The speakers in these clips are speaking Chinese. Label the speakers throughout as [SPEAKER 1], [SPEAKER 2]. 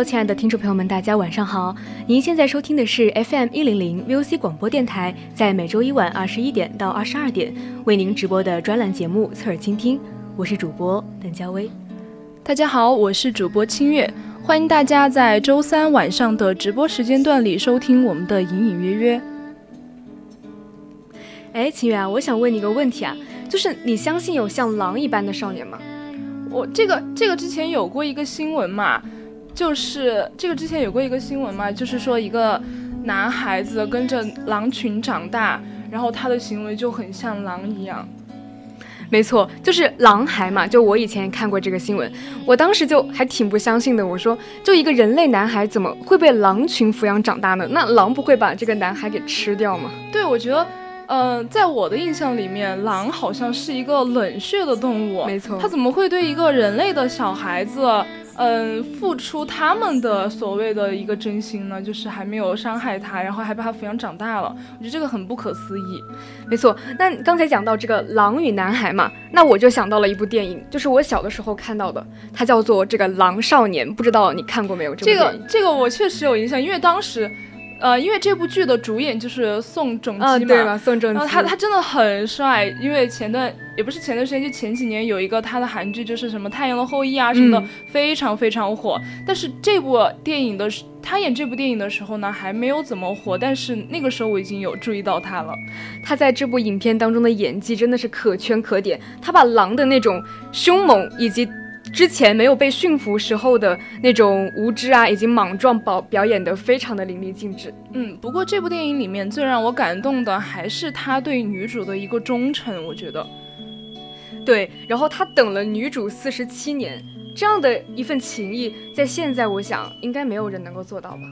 [SPEAKER 1] Hello，亲爱的听众朋友们，大家晚上好。您现在收听的是 FM 一零零 VOC 广播电台，在每周一晚二十一点到二十二点为您直播的专栏节目《侧耳倾听》，我是主播邓佳薇。
[SPEAKER 2] 大家好，我是主播清月，欢迎大家在周三晚上的直播时间段里收听我们的隐隐约约。
[SPEAKER 1] 哎，清月啊，我想问你一个问题啊，就是你相信有像狼一般的少年吗？
[SPEAKER 2] 我这个这个之前有过一个新闻嘛。就是这个之前有过一个新闻嘛，就是说一个男孩子跟着狼群长大，然后他的行为就很像狼一样。
[SPEAKER 1] 没错，就是狼孩嘛。就我以前看过这个新闻，我当时就还挺不相信的。我说，就一个人类男孩怎么会被狼群抚养长大呢？那狼不会把这个男孩给吃掉吗？
[SPEAKER 2] 对，我觉得，呃，在我的印象里面，狼好像是一个冷血的动物。
[SPEAKER 1] 没错，
[SPEAKER 2] 它怎么会对一个人类的小孩子？嗯，付出他们的所谓的一个真心呢，就是还没有伤害他，然后还把他抚养长大了，我觉得这个很不可思议。
[SPEAKER 1] 没错，那刚才讲到这个《狼与男孩》嘛，那我就想到了一部电影，就是我小的时候看到的，它叫做这个《狼少年》，不知道你看过没有？
[SPEAKER 2] 这个这个我确实有印象，因为当时。呃，因为这部剧的主演就是宋仲基嘛，
[SPEAKER 1] 对吧？宋仲基，
[SPEAKER 2] 他他真的很帅。因为前段也不是前段时间，就前几年有一个他的韩剧，就是什么《太阳的后裔》啊什么的，非常非常火。但是这部电影的他演这部电影的时候呢，还没有怎么火。但是那个时候我已经有注意到他了。
[SPEAKER 1] 他在这部影片当中的演技真的是可圈可点。他把狼的那种凶猛以及。之前没有被驯服时候的那种无知啊，以及莽撞，表表演的非常的淋漓尽致。
[SPEAKER 2] 嗯，不过这部电影里面最让我感动的还是他对女主的一个忠诚，我觉得。
[SPEAKER 1] 对，然后他等了女主四十七年，这样的一份情谊，在现在我想应该没有人能够做到吧。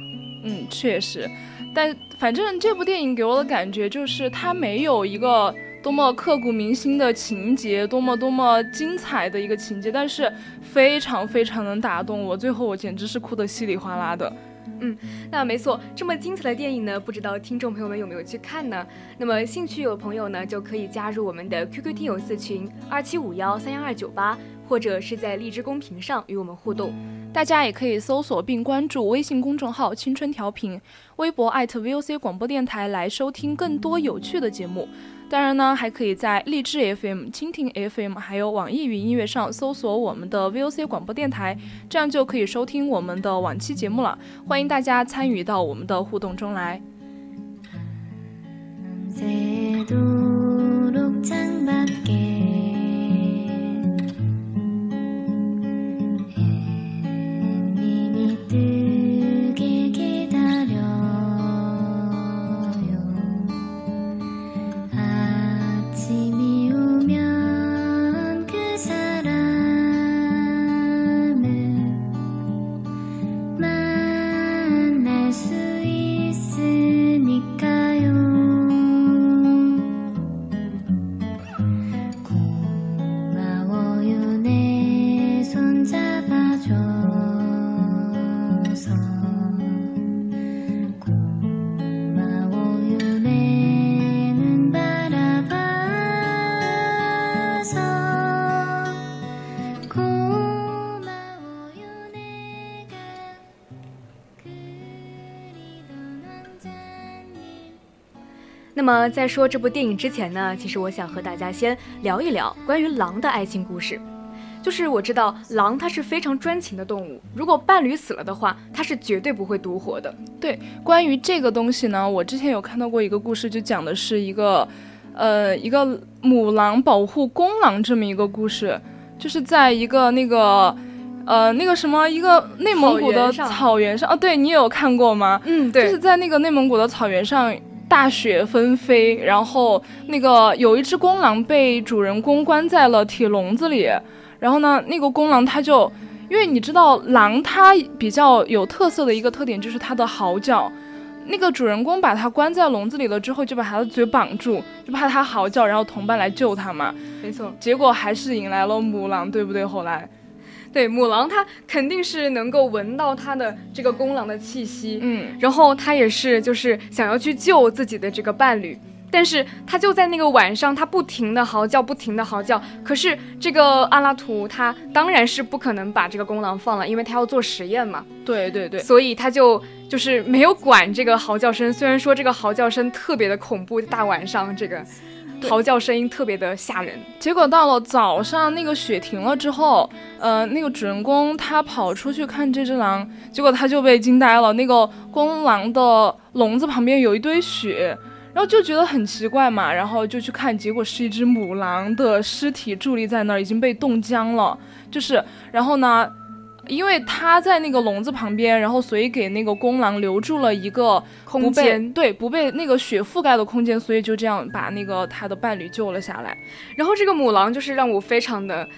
[SPEAKER 2] 嗯，确实，但反正这部电影给我的感觉就是他没有一个。多么刻骨铭心的情节，多么多么精彩的一个情节，但是非常非常能打动我，最后我简直是哭得稀里哗啦的。
[SPEAKER 1] 嗯，那没错，这么精彩的电影呢，不知道听众朋友们有没有去看呢？那么兴趣有朋友呢，就可以加入我们的 QQ 听友四群二七五幺三幺二九八，或者是在荔枝公屏上与我们互动。
[SPEAKER 2] 大家也可以搜索并关注微信公众号“青春调频”，微博 @VOC 广播电台来收听更多有趣的节目。当然呢，还可以在荔枝 FM、蜻蜓 FM，还有网易云音乐上搜索我们的 VOC 广播电台，这样就可以收听我们的往期节目了。欢迎大家参与到我们的互动中来。
[SPEAKER 1] 么在说这部电影之前呢，其实我想和大家先聊一聊关于狼的爱情故事。就是我知道狼它是非常专情的动物，如果伴侣死了的话，它是绝对不会独活的。
[SPEAKER 2] 对，关于这个东西呢，我之前有看到过一个故事，就讲的是一个，呃，一个母狼保护公狼这么一个故事，就是在一个那个，呃，那个什么一个内蒙古的草原上，哦，对你有看过吗？
[SPEAKER 1] 嗯，对，
[SPEAKER 2] 就是在那个内蒙古的草原上，大雪纷飞，然后那个有一只公狼被主人公关在了铁笼子里。然后呢，那个公狼它就，因为你知道狼它比较有特色的一个特点就是它的嚎叫，那个主人公把它关在笼子里了之后，就把它的嘴绑住，就怕它嚎叫，然后同伴来救它嘛。
[SPEAKER 1] 没错，
[SPEAKER 2] 结果还是引来了母狼，对不对？后来，
[SPEAKER 1] 对母狼它肯定是能够闻到它的这个公狼的气息，
[SPEAKER 2] 嗯，
[SPEAKER 1] 然后它也是就是想要去救自己的这个伴侣。但是它就在那个晚上，它不停的嚎叫，不停的嚎叫。可是这个阿拉图他当然是不可能把这个公狼放了，因为他要做实验嘛。
[SPEAKER 2] 对对对，
[SPEAKER 1] 所以他就就是没有管这个嚎叫声。虽然说这个嚎叫声特别的恐怖，大晚上这个嚎叫声音特别的吓人。
[SPEAKER 2] 结果到了早上，那个雪停了之后，呃，那个主人公他跑出去看这只狼，结果他就被惊呆了。那个公狼的笼子旁边有一堆雪。然后就觉得很奇怪嘛，然后就去看，结果是一只母狼的尸体伫立在那儿，已经被冻僵了。就是，然后呢，因为他在那个笼子旁边，然后所以给那个公狼留住了一个
[SPEAKER 1] 空间，
[SPEAKER 2] 对，不被那个雪覆盖的空间，所以就这样把那个他的伴侣救了下来。
[SPEAKER 1] 然后这个母狼就是让我非常的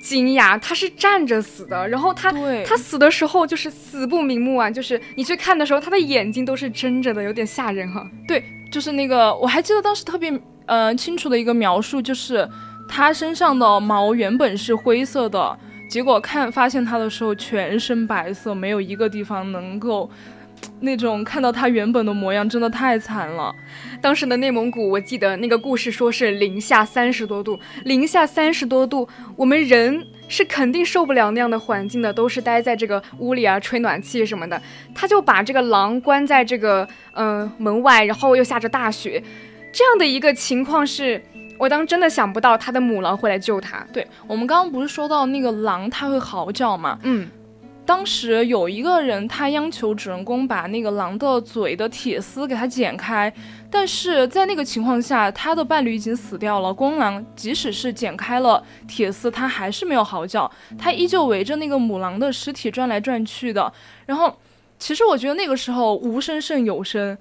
[SPEAKER 1] 惊讶，它是站着死的，然后它它死的时候就是死不瞑目啊，就是你去看的时候，它的眼睛都是睁着的，有点吓人哈。
[SPEAKER 2] 对。就是那个，我还记得当时特别呃清楚的一个描述，就是它身上的毛原本是灰色的，结果看发现它的时候全身白色，没有一个地方能够那种看到它原本的模样，真的太惨了。
[SPEAKER 1] 当时的内蒙古，我记得那个故事说是零下三十多度，零下三十多度，我们人是肯定受不了那样的环境的，都是待在这个屋里啊，吹暖气什么的。他就把这个狼关在这个嗯门外，然后又下着大雪，这样的一个情况是，我当真的想不到他的母狼会来救他。
[SPEAKER 2] 对我们刚刚不是说到那个狼，它会嚎叫吗？
[SPEAKER 1] 嗯。
[SPEAKER 2] 当时有一个人，他央求主人公把那个狼的嘴的铁丝给他剪开，但是在那个情况下，他的伴侣已经死掉了。公狼即使是剪开了铁丝，他还是没有嚎叫，他依旧围着那个母狼的尸体转来转去的。然后，其实我觉得那个时候无声胜有声，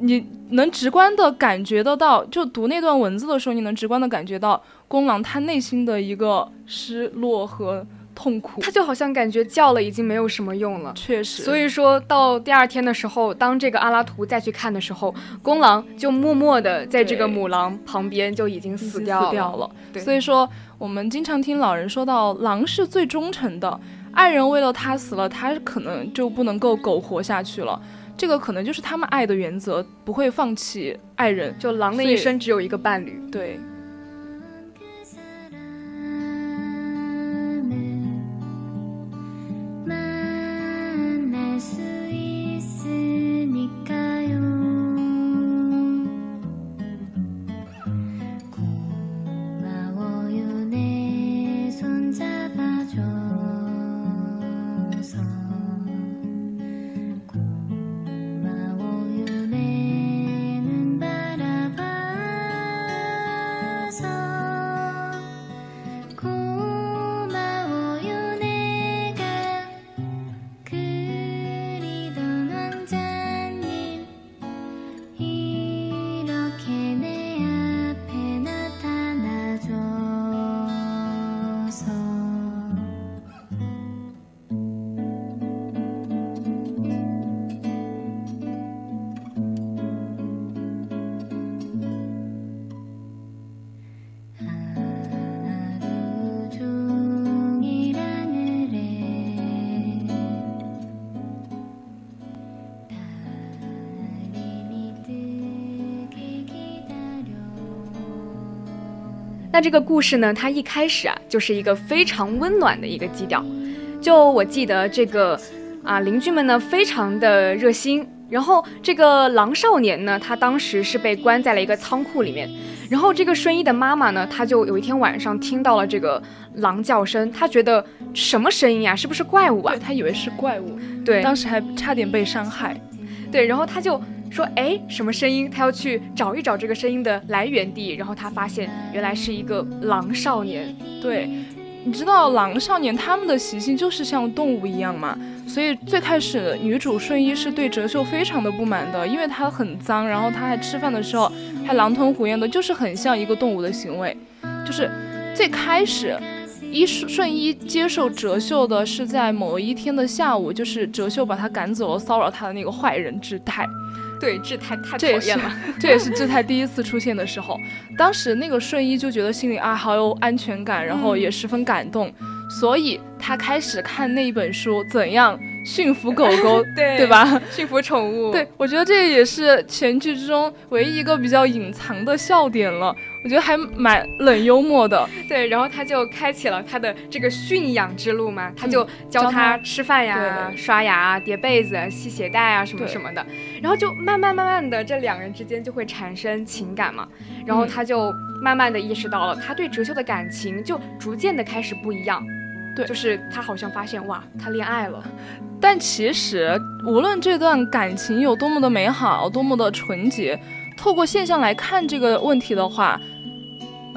[SPEAKER 2] 你能直观的感觉得到，就读那段文字的时候，你能直观的感觉到公狼他内心的一个失落和。痛苦，
[SPEAKER 1] 他就好像感觉叫了已经没有什么用了，
[SPEAKER 2] 确实。
[SPEAKER 1] 所以说到第二天的时候，当这个阿拉图再去看的时候，公狼就默默的在这个母狼旁边就已经死掉了。
[SPEAKER 2] 所以说，我们经常听老人说到，狼是最忠诚的，爱人为了他死了，他可能就不能够苟活下去了。这个可能就是他们爱的原则，不会放弃爱人。
[SPEAKER 1] 就狼的一生只有一个伴侣，
[SPEAKER 2] 对。
[SPEAKER 1] 那这个故事呢，它一开始啊，就是一个非常温暖的一个基调。就我记得这个啊，邻居们呢非常的热心，然后这个狼少年呢，他当时是被关在了一个仓库里面。然后这个顺一的妈妈呢，她就有一天晚上听到了这个狼叫声，她觉得什么声音啊？是不是怪物啊？
[SPEAKER 2] 她以为是怪物，
[SPEAKER 1] 对，
[SPEAKER 2] 当时还差点被伤害。
[SPEAKER 1] 对，然后她就说：“哎，什么声音？”他要去找一找这个声音的来源地。然后他发现原来是一个狼少年。
[SPEAKER 2] 对，你知道狼少年他们的习性就是像动物一样嘛？所以最开始女主顺一是对哲秀非常的不满的，因为她很脏，然后她还吃饭的时候还狼吞虎咽的，就是很像一个动物的行为。就是最开始，一顺一接受哲秀的是在某一天的下午，就是哲秀把他赶走了，骚扰他的那个坏人之态。
[SPEAKER 1] 对，志太太讨厌了。
[SPEAKER 2] 这也是志太第一次出现的时候，当时那个顺一就觉得心里啊好有安全感，然后也十分感动。所以他开始看那一本书，怎样驯服狗狗，
[SPEAKER 1] 对
[SPEAKER 2] 对吧？
[SPEAKER 1] 驯服宠物。
[SPEAKER 2] 对，我觉得这也是全剧之中唯一一个比较隐藏的笑点了。我觉得还蛮冷幽默的。
[SPEAKER 1] 对，然后他就开启了他的这个驯养之路嘛，他就教他吃饭呀、刷牙、叠被子、系鞋带啊什么什么的。然后就慢慢慢慢的，这两人之间就会产生情感嘛。然后他就慢慢的意识到了，他对哲秀的感情就逐渐的开始不一样。
[SPEAKER 2] 对，
[SPEAKER 1] 就是他好像发现哇，他恋爱了，
[SPEAKER 2] 但其实无论这段感情有多么的美好，多么的纯洁，透过现象来看这个问题的话，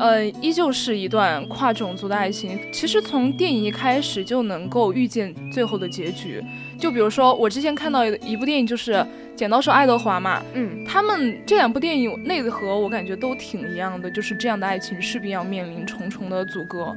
[SPEAKER 2] 呃，依旧是一段跨种族的爱情。其实从电影一开始就能够预见最后的结局。就比如说我之前看到一部电影，就是《剪刀手爱德华》嘛，
[SPEAKER 1] 嗯，
[SPEAKER 2] 他们这两部电影内核我感觉都挺一样的，就是这样的爱情势必要面临重重的阻隔。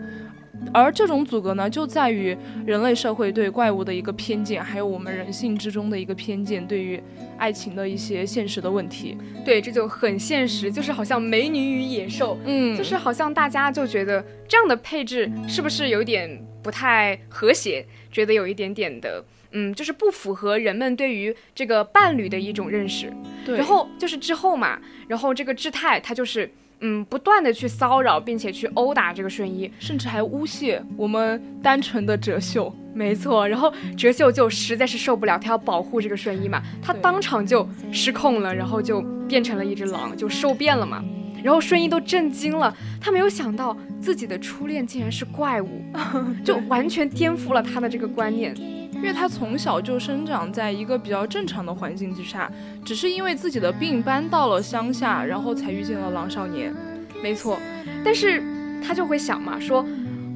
[SPEAKER 2] 而这种阻隔呢，就在于人类社会对怪物的一个偏见，还有我们人性之中的一个偏见，对于爱情的一些现实的问题。
[SPEAKER 1] 对，这就很现实，就是好像美女与野兽，
[SPEAKER 2] 嗯，
[SPEAKER 1] 就是好像大家就觉得这样的配置是不是有点不太和谐？觉得有一点点的，嗯，就是不符合人们对于这个伴侣的一种认识。
[SPEAKER 2] 对，
[SPEAKER 1] 然后就是之后嘛，然后这个志泰他就是。嗯，不断的去骚扰，并且去殴打这个顺一，
[SPEAKER 2] 甚至还诬陷我们单纯的哲秀。
[SPEAKER 1] 没错，然后哲秀就实在是受不了，他要保护这个顺一嘛，他当场就失控了，然后就变成了一只狼，就受变了嘛。然后顺一都震惊了，他没有想到自己的初恋竟然是怪物，就完全颠覆了他的这个观念。
[SPEAKER 2] 因为他从小就生长在一个比较正常的环境之下，只是因为自己的病搬到了乡下，然后才遇见了狼少年。
[SPEAKER 1] 没错，但是他就会想嘛，说，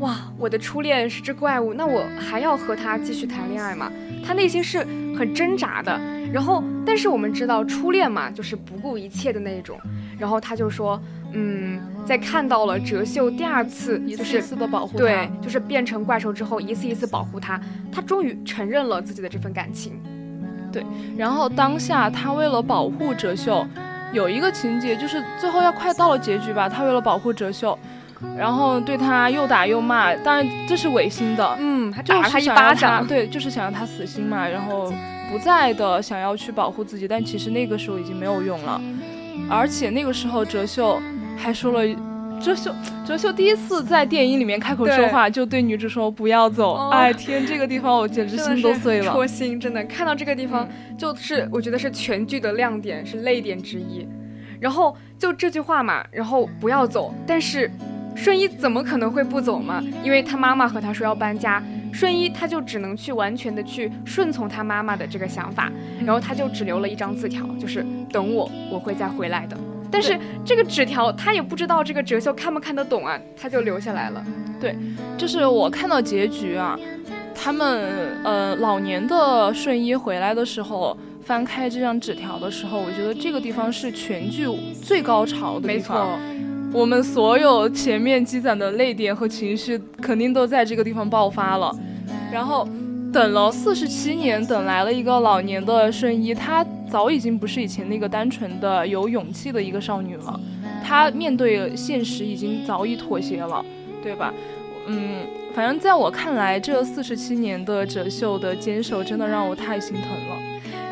[SPEAKER 1] 哇，我的初恋是只怪物，那我还要和他继续谈恋爱吗？他内心是很挣扎的。然后，但是我们知道初恋嘛，就是不顾一切的那种。然后他就说，嗯，在看到了哲秀第二次
[SPEAKER 2] 一次一次的保护，
[SPEAKER 1] 对，就是变成怪兽之后，一次一次保护他，他终于承认了自己的这份感情。
[SPEAKER 2] 对，然后当下他为了保护哲秀，有一个情节就是最后要快到了结局吧，他为了保护哲秀，然后对他又打又骂，当然这是违心的，
[SPEAKER 1] 嗯，
[SPEAKER 2] 还
[SPEAKER 1] 打他一巴掌，
[SPEAKER 2] 对，就是想让他死心嘛，然后不再的想要去保护自己，但其实那个时候已经没有用了。而且那个时候，哲秀还说了，哲秀，哲秀第一次在电影里面开口说话，就对女主说不要走。哎天，这个地方我简直心都碎了，
[SPEAKER 1] 戳心，真的看到这个地方，就是我觉得是全剧的亮点，是泪点之一。然后就这句话嘛，然后不要走，但是顺一怎么可能会不走嘛？因为他妈妈和他说要搬家。顺一他就只能去完全的去顺从他妈妈的这个想法，然后他就只留了一张字条，就是等我，我会再回来的。但是这个纸条他也不知道这个哲秀看不看得懂啊，他就留下来了。
[SPEAKER 2] 对，就是我看到结局啊，他们呃老年的顺一回来的时候，翻开这张纸条的时候，我觉得这个地方是全剧最高潮的
[SPEAKER 1] 地方。
[SPEAKER 2] 我们所有前面积攒的泪点和情绪，肯定都在这个地方爆发了。然后，等了四十七年，等来了一个老年的顺一，她早已经不是以前那个单纯的有勇气的一个少女了。她面对现实已经早已妥协了，对吧？嗯，反正在我看来，这四十七年的哲秀的坚守，真的让我太心疼了。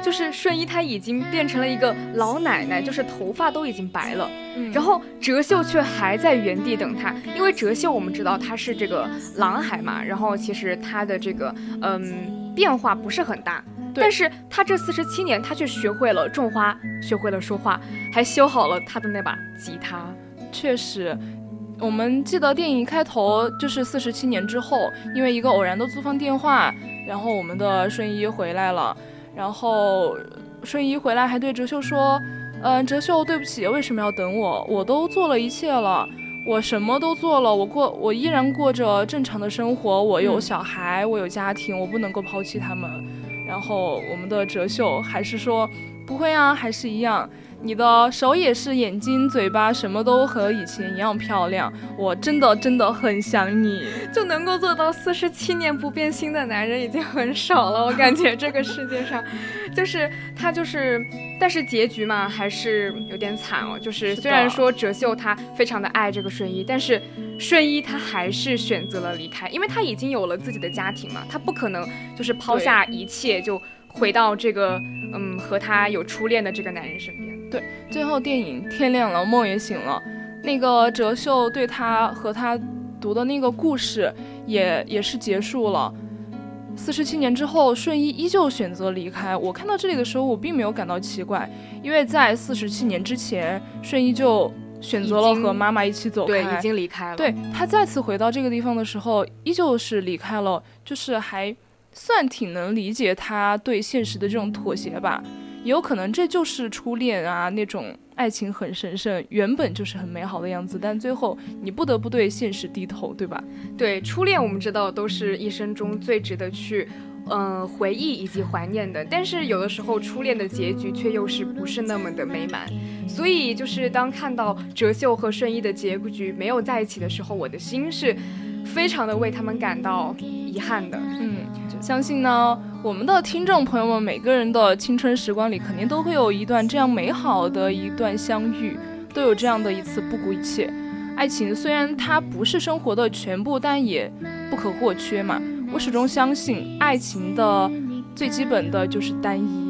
[SPEAKER 1] 就是顺一，她已经变成了一个老奶奶，就是头发都已经白了。然后哲秀却还在原地等他，因为哲秀我们知道他是这个狼孩嘛，然后其实他的这个嗯变化不是很大，但是他这四十七年，他却学会了种花，学会了说话，还修好了他的那把吉他。
[SPEAKER 2] 确实，我们记得电影开头就是四十七年之后，因为一个偶然的租房电话，然后我们的顺一回来了，然后顺一回来还对哲秀说：“嗯，哲秀，对不起，为什么要等我？我都做了一切了。”我什么都做了，我过我依然过着正常的生活，我有小孩，我有家庭，我不能够抛弃他们。然后我们的哲秀还是说不会啊，还是一样。你的手也是，眼睛、嘴巴什么都和以前一样漂亮。我真的真的很想你，
[SPEAKER 1] 就能够做到四十七年不变心的男人已经很少了。我感觉这个世界上，就是他就是，但是结局嘛还是有点惨哦。就是虽然说哲秀他非常的爱这个顺一，但是顺一他还是选择了离开，因为他已经有了自己的家庭嘛，他不可能就是抛下一切就回到这个嗯和他有初恋的这个男人身边。
[SPEAKER 2] 对，最后电影天亮了，梦也醒了。那个哲秀对他和他读的那个故事也也是结束了。四十七年之后，顺一依旧选择离开。我看到这里的时候，我并没有感到奇怪，因为在四十七年之前，顺一就选择了和妈妈一起走
[SPEAKER 1] 开，对，已经离开了。
[SPEAKER 2] 对他再次回到这个地方的时候，依旧是离开了，就是还算挺能理解他对现实的这种妥协吧。也有可能这就是初恋啊，那种爱情很神圣，原本就是很美好的样子，但最后你不得不对现实低头，对吧？
[SPEAKER 1] 对，初恋我们知道都是一生中最值得去，嗯，回忆以及怀念的。但是有的时候初恋的结局却又是不是那么的美满，所以就是当看到哲秀和顺一的结局没有在一起的时候，我的心是非常的为他们感到遗憾的。
[SPEAKER 2] 嗯，相信呢。我们的听众朋友们，每个人的青春时光里，肯定都会有一段这样美好的一段相遇，都有这样的一次不顾一切。爱情虽然它不是生活的全部，但也不可或缺嘛。我始终相信，爱情的最基本的就是单一。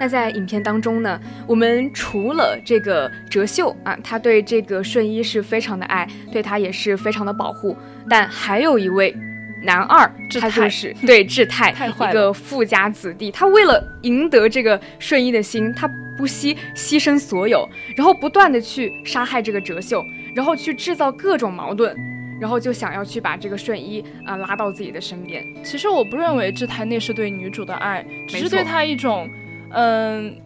[SPEAKER 1] 那在影片当中呢，我们除了这个哲秀啊，他对这个顺一是非常的爱，对他也是非常的保护。但还有一位男二，他就是 对志泰，一个富家子弟，他为了赢得这个顺一的心，他不惜牺牲所有，然后不断的去杀害这个哲秀，然后去制造各种矛盾，然后就想要去把这个顺一啊拉到自己的身边。
[SPEAKER 2] 其实我不认为志泰那是对女主的爱，只是对他一种。嗯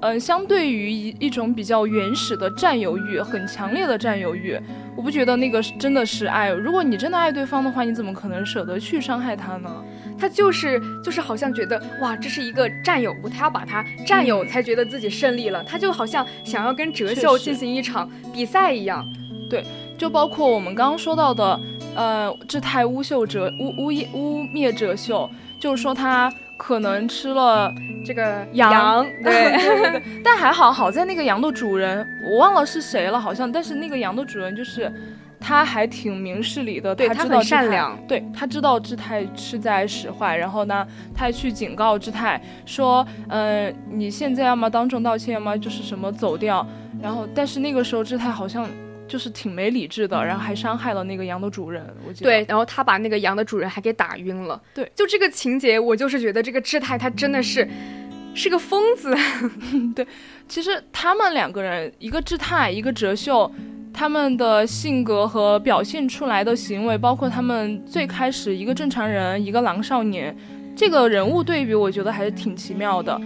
[SPEAKER 2] 嗯，相对于一一种比较原始的占有欲，很强烈的占有欲，我不觉得那个真的是爱。如果你真的爱对方的话，你怎么可能舍得去伤害他呢？
[SPEAKER 1] 他就是就是好像觉得哇，这是一个占有物，他要把它占有才觉得自己胜利了，他就好像想要跟哲秀进行一场比赛一样。
[SPEAKER 2] 对，就包括我们刚刚说到的，呃，志太污秀哲污污污蔑哲秀，就是说他。可能吃了
[SPEAKER 1] 这个
[SPEAKER 2] 羊，
[SPEAKER 1] 对
[SPEAKER 2] 但还好好在那个羊的主人，我忘了是谁了，好像，但是那个羊的主人就是他还挺明事理的，
[SPEAKER 1] 对
[SPEAKER 2] 他知道
[SPEAKER 1] 善良，
[SPEAKER 2] 对他知道志泰是在使坏，然后呢，他还去警告志泰说，嗯，你现在要么当众道歉，要么就是什么走掉，然后，但是那个时候志泰好像。就是挺没理智的，然后还伤害了那个羊的主人。我记
[SPEAKER 1] 得对，然后他把那个羊的主人还给打晕了。
[SPEAKER 2] 对，
[SPEAKER 1] 就这个情节，我就是觉得这个志泰他真的是是个疯子。
[SPEAKER 2] 对，其实他们两个人，一个志泰，一个哲秀，他们的性格和表现出来的行为，包括他们最开始一个正常人，一个狼少年，这个人物对比，我觉得还是挺奇妙的。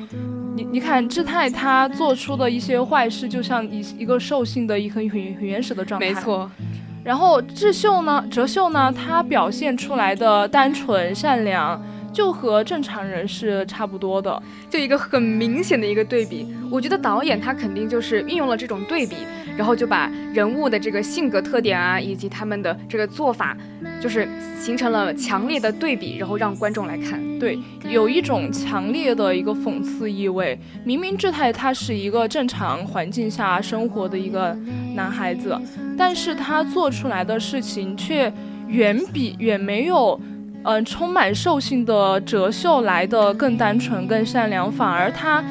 [SPEAKER 2] 你你看，志泰他做出的一些坏事，就像一一个兽性的一个很很原始的状态。
[SPEAKER 1] 没错。
[SPEAKER 2] 然后智秀呢，哲秀呢，他表现出来的单纯善良。就和正常人是差不多的，
[SPEAKER 1] 就一个很明显的一个对比。我觉得导演他肯定就是运用了这种对比，然后就把人物的这个性格特点啊，以及他们的这个做法，就是形成了强烈的对比，然后让观众来看。
[SPEAKER 2] 对，有一种强烈的一个讽刺意味。明明志泰他是一个正常环境下生活的一个男孩子，但是他做出来的事情却远比远没有。嗯，充满兽性的哲秀来的更单纯、更善良，反而他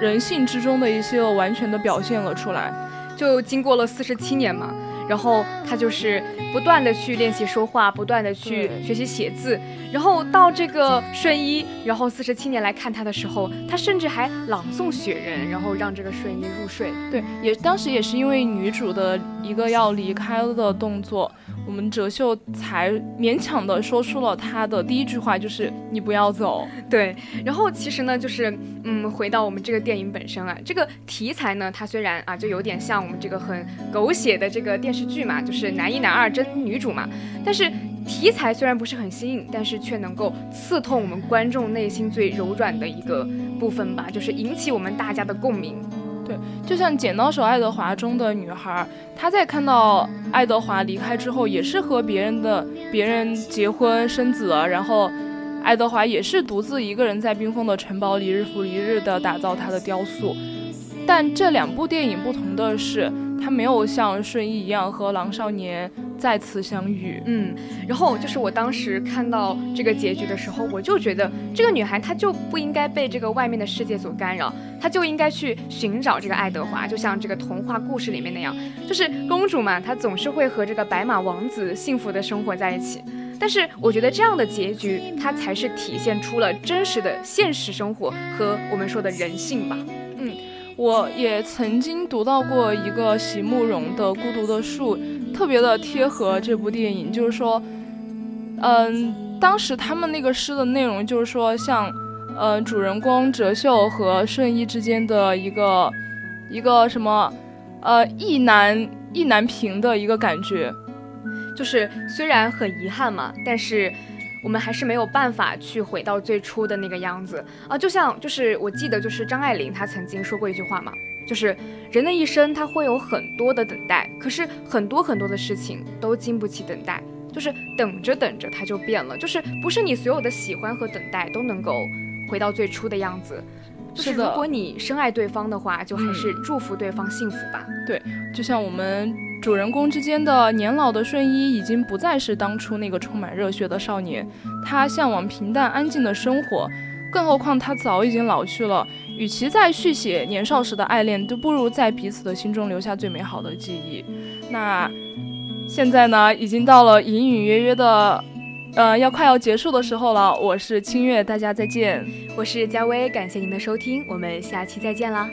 [SPEAKER 2] 人性之中的一些完全的表现了出来。
[SPEAKER 1] 就经过了四十七年嘛，然后他就是不断的去练习说话，不断的去学习写字，然后到这个顺一，然后四十七年来看他的时候，他甚至还朗诵《雪人》，然后让这个顺一入睡。
[SPEAKER 2] 对，也当时也是因为女主的一个要离开的动作。我们哲秀才勉强的说出了他的第一句话，就是你不要走。
[SPEAKER 1] 对，然后其实呢，就是嗯，回到我们这个电影本身啊，这个题材呢，它虽然啊，就有点像我们这个很狗血的这个电视剧嘛，就是男一男二争女主嘛，但是题材虽然不是很新颖，但是却能够刺痛我们观众内心最柔软的一个部分吧，就是引起我们大家的共鸣。
[SPEAKER 2] 就像《剪刀手爱德华》中的女孩，她在看到爱德华离开之后，也是和别人的别人结婚生子了，然后爱德华也是独自一个人在冰封的城堡里日复一日的打造他的雕塑。但这两部电影不同的是。他没有像顺义一样和狼少年再次相遇，
[SPEAKER 1] 嗯，然后就是我当时看到这个结局的时候，我就觉得这个女孩她就不应该被这个外面的世界所干扰，她就应该去寻找这个爱德华，就像这个童话故事里面那样，就是公主嘛，她总是会和这个白马王子幸福的生活在一起。但是我觉得这样的结局，它才是体现出了真实的现实生活和我们说的人性吧，
[SPEAKER 2] 我也曾经读到过一个席慕容的《孤独的树》，特别的贴合这部电影。就是说，嗯，当时他们那个诗的内容就是说，像，呃，主人公哲秀和顺义之间的一个一个什么，呃，意难意难平的一个感觉。
[SPEAKER 1] 就是虽然很遗憾嘛，但是。我们还是没有办法去回到最初的那个样子啊，就像就是我记得就是张爱玲她曾经说过一句话嘛，就是人的一生他会有很多的等待，可是很多很多的事情都经不起等待，就是等着等着它就变了，就是不是你所有的喜欢和等待都能够回到最初的样子。就是如果你深爱对方的话，就还是祝福对方幸福吧。
[SPEAKER 2] 对，就像我们主人公之间的年老的顺一，已经不再是当初那个充满热血的少年，他向往平淡安静的生活。更何况他早已经老去了，与其再续写年少时的爱恋，都不如在彼此的心中留下最美好的记忆。那现在呢，已经到了隐隐约约的。呃，要快要结束的时候了。我是清月，大家再见。
[SPEAKER 1] 我是佳薇，感谢您的收听，我们下期再见啦。